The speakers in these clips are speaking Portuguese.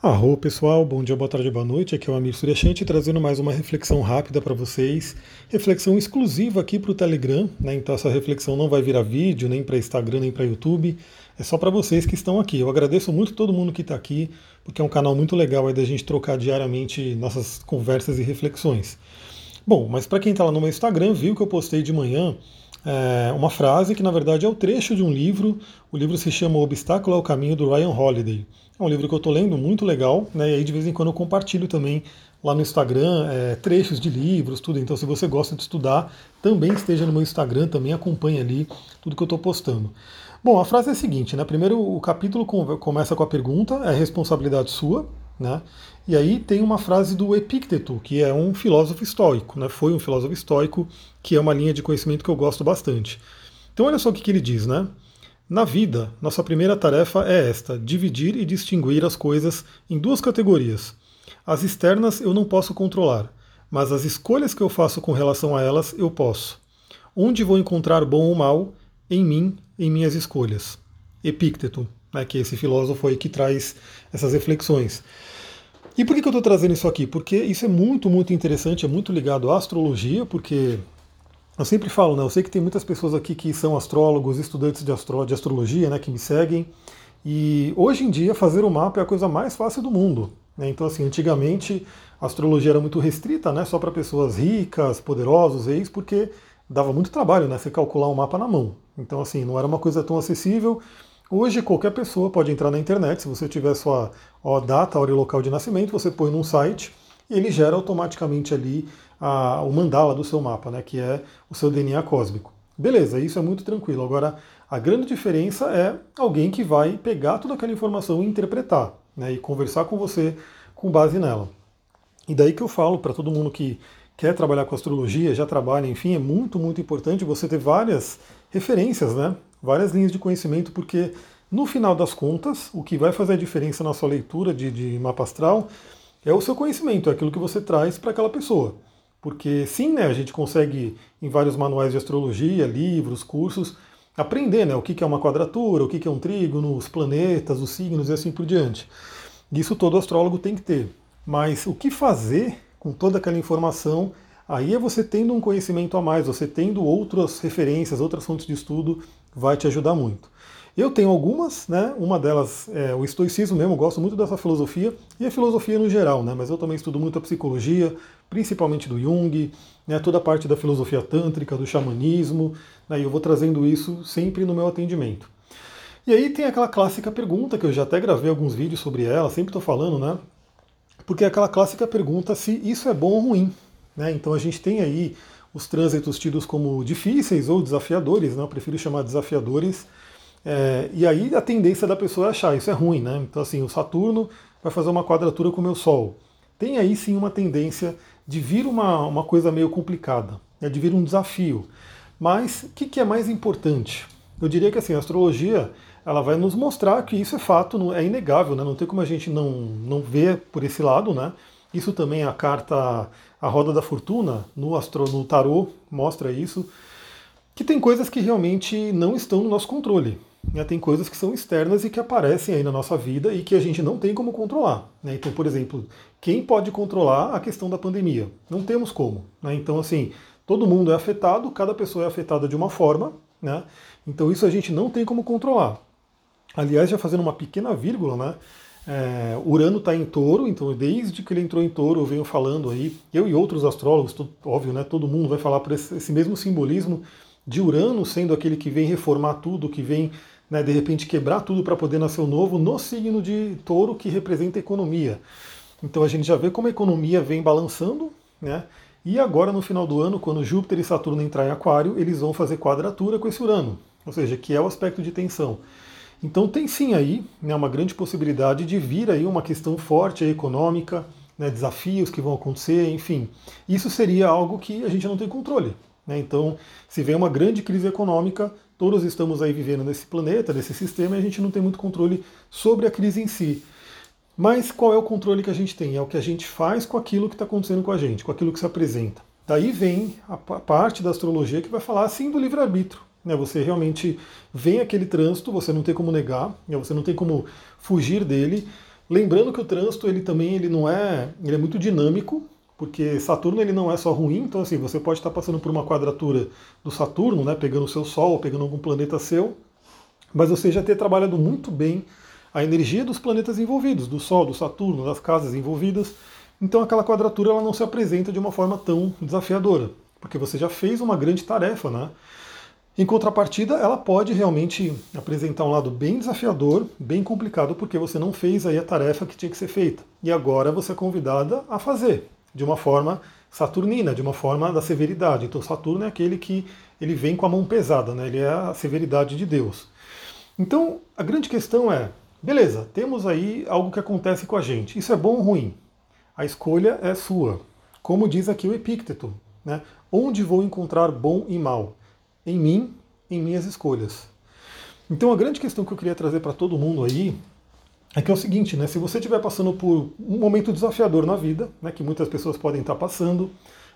Arro pessoal, bom dia, boa tarde, boa noite. Aqui é o Amir Suryashanti trazendo mais uma reflexão rápida para vocês. Reflexão exclusiva aqui para o Telegram, né? Então essa reflexão não vai virar vídeo, nem para Instagram, nem para YouTube. É só para vocês que estão aqui. Eu agradeço muito todo mundo que está aqui, porque é um canal muito legal aí da gente trocar diariamente nossas conversas e reflexões. Bom, mas para quem está lá no meu Instagram, viu que eu postei de manhã é, uma frase que na verdade é o trecho de um livro. O livro se chama O Obstáculo ao Caminho do Ryan Holiday. É um livro que eu estou lendo muito legal, né? E aí de vez em quando eu compartilho também lá no Instagram é, trechos de livros, tudo. Então, se você gosta de estudar, também esteja no meu Instagram, também acompanhe ali tudo que eu estou postando. Bom, a frase é a seguinte, né? Primeiro, o capítulo começa com a pergunta: é responsabilidade sua, né? E aí tem uma frase do Epicteto, que é um filósofo estoico, né? Foi um filósofo estoico, que é uma linha de conhecimento que eu gosto bastante. Então, olha só o que, que ele diz, né? Na vida, nossa primeira tarefa é esta: dividir e distinguir as coisas em duas categorias. As externas eu não posso controlar, mas as escolhas que eu faço com relação a elas eu posso. Onde vou encontrar bom ou mal? Em mim, em minhas escolhas. Epícteto, né, que esse filósofo aí que traz essas reflexões. E por que, que eu estou trazendo isso aqui? Porque isso é muito, muito interessante, é muito ligado à astrologia, porque eu sempre falo, né? Eu sei que tem muitas pessoas aqui que são astrólogos, estudantes de, astro, de astrologia, né? Que me seguem. E hoje em dia fazer o mapa é a coisa mais fácil do mundo. Né? Então, assim, antigamente a astrologia era muito restrita, né? Só para pessoas ricas, poderosos, ex, porque dava muito trabalho, né? Você calcular um mapa na mão. Então, assim, não era uma coisa tão acessível. Hoje qualquer pessoa pode entrar na internet, se você tiver sua ó, data, hora e local de nascimento, você põe num site e ele gera automaticamente ali a, o mandala do seu mapa, né, que é o seu DNA cósmico. Beleza, isso é muito tranquilo. Agora, a grande diferença é alguém que vai pegar toda aquela informação e interpretar, né, e conversar com você com base nela. E daí que eu falo para todo mundo que quer trabalhar com astrologia, já trabalha, enfim, é muito, muito importante você ter várias referências, né? Várias linhas de conhecimento, porque no final das contas, o que vai fazer a diferença na sua leitura de, de mapa astral é o seu conhecimento, é aquilo que você traz para aquela pessoa. Porque sim, né, a gente consegue, em vários manuais de astrologia, livros, cursos, aprender né, o que é uma quadratura, o que é um trígono, os planetas, os signos e assim por diante. Isso todo astrólogo tem que ter. Mas o que fazer com toda aquela informação, aí é você tendo um conhecimento a mais, você tendo outras referências, outras fontes de estudo, vai te ajudar muito. Eu tenho algumas, né? Uma delas é o estoicismo mesmo, gosto muito dessa filosofia e a filosofia no geral, né? Mas eu também estudo muito a psicologia, principalmente do Jung, né? Toda a parte da filosofia tântrica, do xamanismo, né? E eu vou trazendo isso sempre no meu atendimento. E aí tem aquela clássica pergunta que eu já até gravei alguns vídeos sobre ela, sempre estou falando, né? Porque é aquela clássica pergunta se isso é bom ou ruim, né? Então a gente tem aí os trânsitos tidos como difíceis ou desafiadores, né? Eu prefiro chamar desafiadores é, e aí a tendência da pessoa é achar isso é ruim, né? Então assim, o Saturno vai fazer uma quadratura com o meu Sol. Tem aí sim uma tendência de vir uma, uma coisa meio complicada, né? de vir um desafio. Mas o que, que é mais importante? Eu diria que assim, a astrologia ela vai nos mostrar que isso é fato, é inegável, né? não tem como a gente não, não ver por esse lado. Né? Isso também a carta, a roda da fortuna, no, astro, no tarô, mostra isso, que tem coisas que realmente não estão no nosso controle. Né? Tem coisas que são externas e que aparecem aí na nossa vida e que a gente não tem como controlar. Né? Então, por exemplo, quem pode controlar a questão da pandemia? Não temos como. Né? Então, assim, todo mundo é afetado, cada pessoa é afetada de uma forma, né? Então isso a gente não tem como controlar. Aliás, já fazendo uma pequena vírgula, né? É, Urano está em touro, então desde que ele entrou em touro, eu venho falando aí, eu e outros astrólogos, óbvio, né? Todo mundo vai falar por esse, esse mesmo simbolismo de Urano sendo aquele que vem reformar tudo, que vem né, de repente quebrar tudo para poder nascer o novo, no signo de touro que representa economia. Então a gente já vê como a economia vem balançando, né? E agora no final do ano, quando Júpiter e Saturno entrar em Aquário, eles vão fazer quadratura com esse Urano, ou seja, que é o aspecto de tensão. Então tem sim aí né, uma grande possibilidade de vir aí uma questão forte econômica, né, desafios que vão acontecer, enfim. Isso seria algo que a gente não tem controle. Né? Então, se vem uma grande crise econômica, todos estamos aí vivendo nesse planeta, nesse sistema, e a gente não tem muito controle sobre a crise em si. Mas qual é o controle que a gente tem? É o que a gente faz com aquilo que está acontecendo com a gente, com aquilo que se apresenta. Daí vem a parte da astrologia que vai falar assim do livre-arbítrio. Né? Você realmente vem aquele trânsito, você não tem como negar, né? você não tem como fugir dele, Lembrando que o trânsito ele também ele não é, ele é muito dinâmico, porque Saturno ele não é só ruim, então assim, você pode estar passando por uma quadratura do Saturno, né, pegando o seu Sol, pegando algum planeta seu, mas você já ter trabalhado muito bem a energia dos planetas envolvidos, do Sol, do Saturno, das casas envolvidas, então aquela quadratura ela não se apresenta de uma forma tão desafiadora, porque você já fez uma grande tarefa, né? Em contrapartida, ela pode realmente apresentar um lado bem desafiador, bem complicado, porque você não fez aí a tarefa que tinha que ser feita. E agora você é convidada a fazer de uma forma saturnina, de uma forma da severidade. Então Saturno é aquele que ele vem com a mão pesada, né? ele é a severidade de Deus. Então a grande questão é, beleza, temos aí algo que acontece com a gente. Isso é bom ou ruim? A escolha é sua. Como diz aqui o Epícteto, né? onde vou encontrar bom e mal? Em mim, em minhas escolhas. Então a grande questão que eu queria trazer para todo mundo aí é que é o seguinte, né? Se você estiver passando por um momento desafiador na vida, né, que muitas pessoas podem estar passando,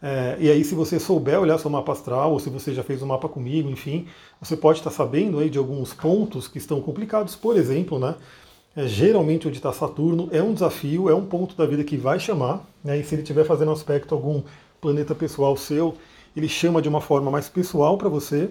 é, e aí se você souber olhar seu mapa astral, ou se você já fez o um mapa comigo, enfim, você pode estar sabendo aí de alguns pontos que estão complicados. Por exemplo, né? É, geralmente onde está Saturno é um desafio, é um ponto da vida que vai chamar, né? E se ele estiver fazendo aspecto algum planeta pessoal seu, ele chama de uma forma mais pessoal para você.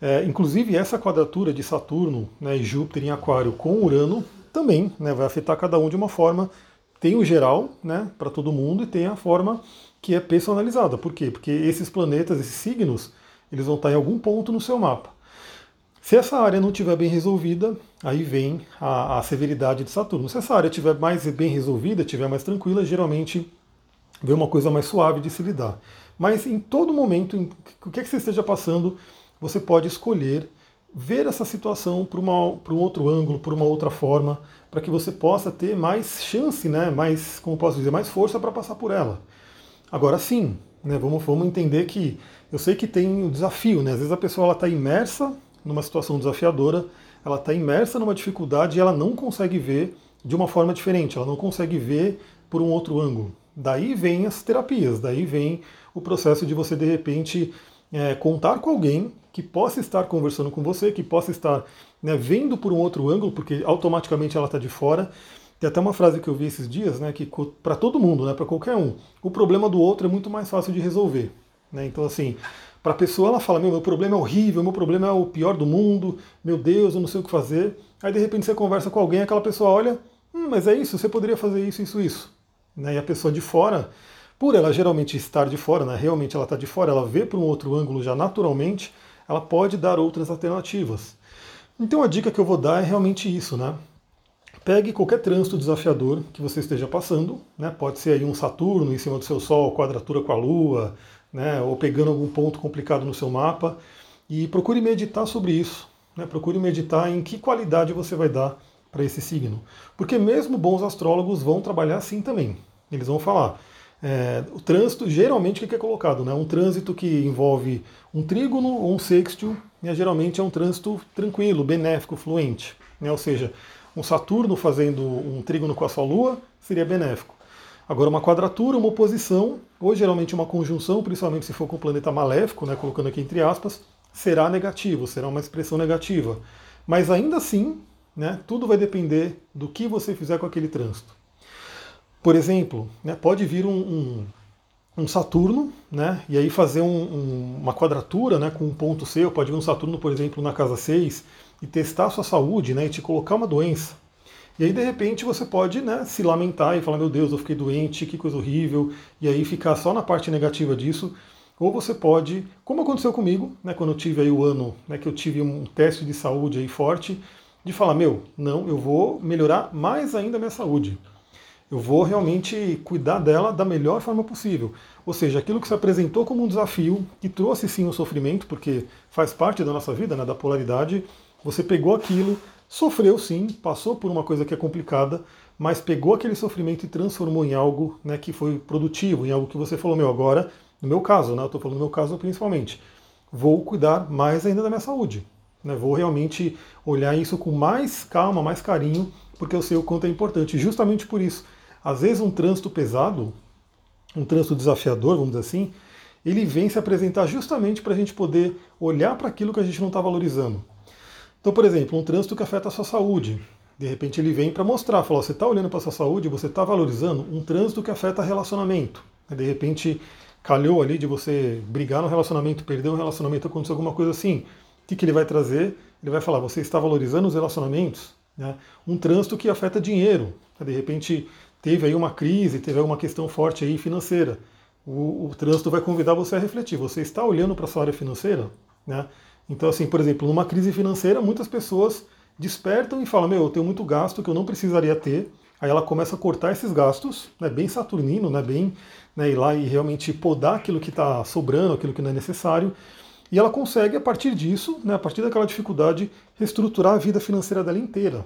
É, inclusive essa quadratura de Saturno né, e Júpiter em Aquário com Urano também né, vai afetar cada um de uma forma. Tem o geral, né, para todo mundo, e tem a forma que é personalizada. Por quê? Porque esses planetas, esses signos, eles vão estar em algum ponto no seu mapa. Se essa área não estiver bem resolvida, aí vem a, a, severidade de Saturno. Se essa área estiver mais bem resolvida, estiver mais tranquila, geralmente vem uma coisa mais suave de se lidar. Mas em todo momento, em, o que, é que você esteja passando, você pode escolher ver essa situação por um outro ângulo, por uma outra forma, para que você possa ter mais chance, né, mais, como posso dizer, mais força para passar por ela. Agora sim, né, vamos, vamos entender que eu sei que tem o um desafio, né? Às vezes a pessoa está imersa numa situação desafiadora, ela está imersa numa dificuldade e ela não consegue ver de uma forma diferente, ela não consegue ver por um outro ângulo. Daí vem as terapias, daí vem o processo de você de repente é, contar com alguém que possa estar conversando com você, que possa estar né, vendo por um outro ângulo, porque automaticamente ela está de fora. Tem até uma frase que eu vi esses dias, né, que para todo mundo, né, para qualquer um, o problema do outro é muito mais fácil de resolver. Né? Então, assim, para a pessoa ela fala: meu, meu problema é horrível, meu problema é o pior do mundo, meu Deus, eu não sei o que fazer. Aí de repente você conversa com alguém, aquela pessoa olha: hum, mas é isso, você poderia fazer isso, isso, isso. Né? E a pessoa de fora, por ela geralmente estar de fora, né, realmente ela está de fora, ela vê para um outro ângulo já naturalmente ela pode dar outras alternativas. Então a dica que eu vou dar é realmente isso, né? Pegue qualquer trânsito desafiador que você esteja passando, né? Pode ser aí um Saturno em cima do seu Sol, quadratura com a Lua, né? Ou pegando algum ponto complicado no seu mapa e procure meditar sobre isso, né? Procure meditar em que qualidade você vai dar para esse signo, porque mesmo bons astrólogos vão trabalhar assim também. Eles vão falar, é, o trânsito, geralmente, o que é colocado? Né? Um trânsito que envolve um trígono ou um sextil, né, geralmente é um trânsito tranquilo, benéfico, fluente. Né? Ou seja, um Saturno fazendo um trígono com a sua Lua seria benéfico. Agora, uma quadratura, uma oposição, ou geralmente uma conjunção, principalmente se for com o planeta maléfico, né, colocando aqui entre aspas, será negativo, será uma expressão negativa. Mas ainda assim, né, tudo vai depender do que você fizer com aquele trânsito. Por exemplo, né, pode vir um, um, um, Saturno, né, e aí fazer um, uma quadratura né, com um ponto seu, pode vir um Saturno, por exemplo, na casa 6, e testar a sua saúde, né, e te colocar uma doença. E aí, de repente, você pode né, se lamentar e falar, meu Deus, eu fiquei doente, que coisa horrível, e aí ficar só na parte negativa disso. Ou você pode, como aconteceu comigo, né, quando eu tive aí o ano, né, que eu tive um teste de saúde aí forte, de falar, meu, não, eu vou melhorar mais ainda a minha saúde. Eu vou realmente cuidar dela da melhor forma possível. Ou seja, aquilo que se apresentou como um desafio, que trouxe sim o sofrimento, porque faz parte da nossa vida, né, da polaridade, você pegou aquilo, sofreu sim, passou por uma coisa que é complicada, mas pegou aquele sofrimento e transformou em algo né, que foi produtivo, em algo que você falou, meu, agora, no meu caso, né, eu estou falando no meu caso principalmente, vou cuidar mais ainda da minha saúde. Né, vou realmente olhar isso com mais calma, mais carinho, porque eu sei o quanto é importante. Justamente por isso, às vezes um trânsito pesado, um trânsito desafiador, vamos dizer assim, ele vem se apresentar justamente para a gente poder olhar para aquilo que a gente não está valorizando. Então, por exemplo, um trânsito que afeta a sua saúde. De repente ele vem para mostrar, falar, você está olhando para sua saúde, você está valorizando um trânsito que afeta relacionamento. De repente calhou ali de você brigar no relacionamento, perder um relacionamento, aconteceu alguma coisa assim. O que, que ele vai trazer? Ele vai falar, você está valorizando os relacionamentos? Né? Um trânsito que afeta dinheiro. De repente teve aí uma crise, teve alguma questão forte aí financeira. O, o trânsito vai convidar você a refletir. Você está olhando para a sua área financeira? Né? Então, assim, por exemplo, numa crise financeira, muitas pessoas despertam e falam, meu, eu tenho muito gasto que eu não precisaria ter. Aí ela começa a cortar esses gastos, né, bem saturnino, né, bem né, ir lá e realmente podar aquilo que está sobrando, aquilo que não é necessário. E ela consegue, a partir disso, né, a partir daquela dificuldade, reestruturar a vida financeira dela inteira.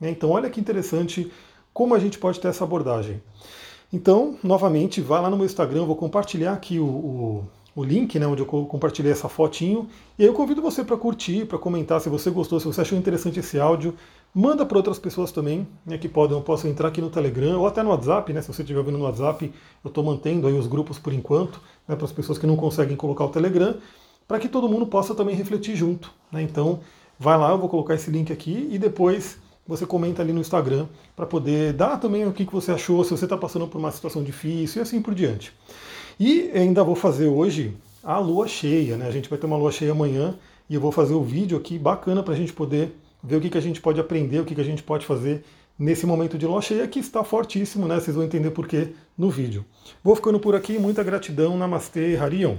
Né? Então, olha que interessante como a gente pode ter essa abordagem. Então, novamente, vá lá no meu Instagram, vou compartilhar aqui o, o o link, né, onde eu compartilhei essa fotinho. E aí eu convido você para curtir, para comentar se você gostou, se você achou interessante esse áudio. Manda para outras pessoas também, né, que podem, possam entrar aqui no Telegram ou até no WhatsApp, né, se você estiver vendo no WhatsApp, eu estou mantendo aí os grupos por enquanto, né, para as pessoas que não conseguem colocar o Telegram, para que todo mundo possa também refletir junto. Né, então, vai lá, eu vou colocar esse link aqui e depois você comenta ali no Instagram para poder dar também o que, que você achou, se você está passando por uma situação difícil e assim por diante. E ainda vou fazer hoje a lua cheia, né? A gente vai ter uma lua cheia amanhã e eu vou fazer o um vídeo aqui bacana para a gente poder ver o que, que a gente pode aprender, o que, que a gente pode fazer nesse momento de lua cheia que está fortíssimo, né? Vocês vão entender por quê no vídeo. Vou ficando por aqui, muita gratidão, Namastê, Harion.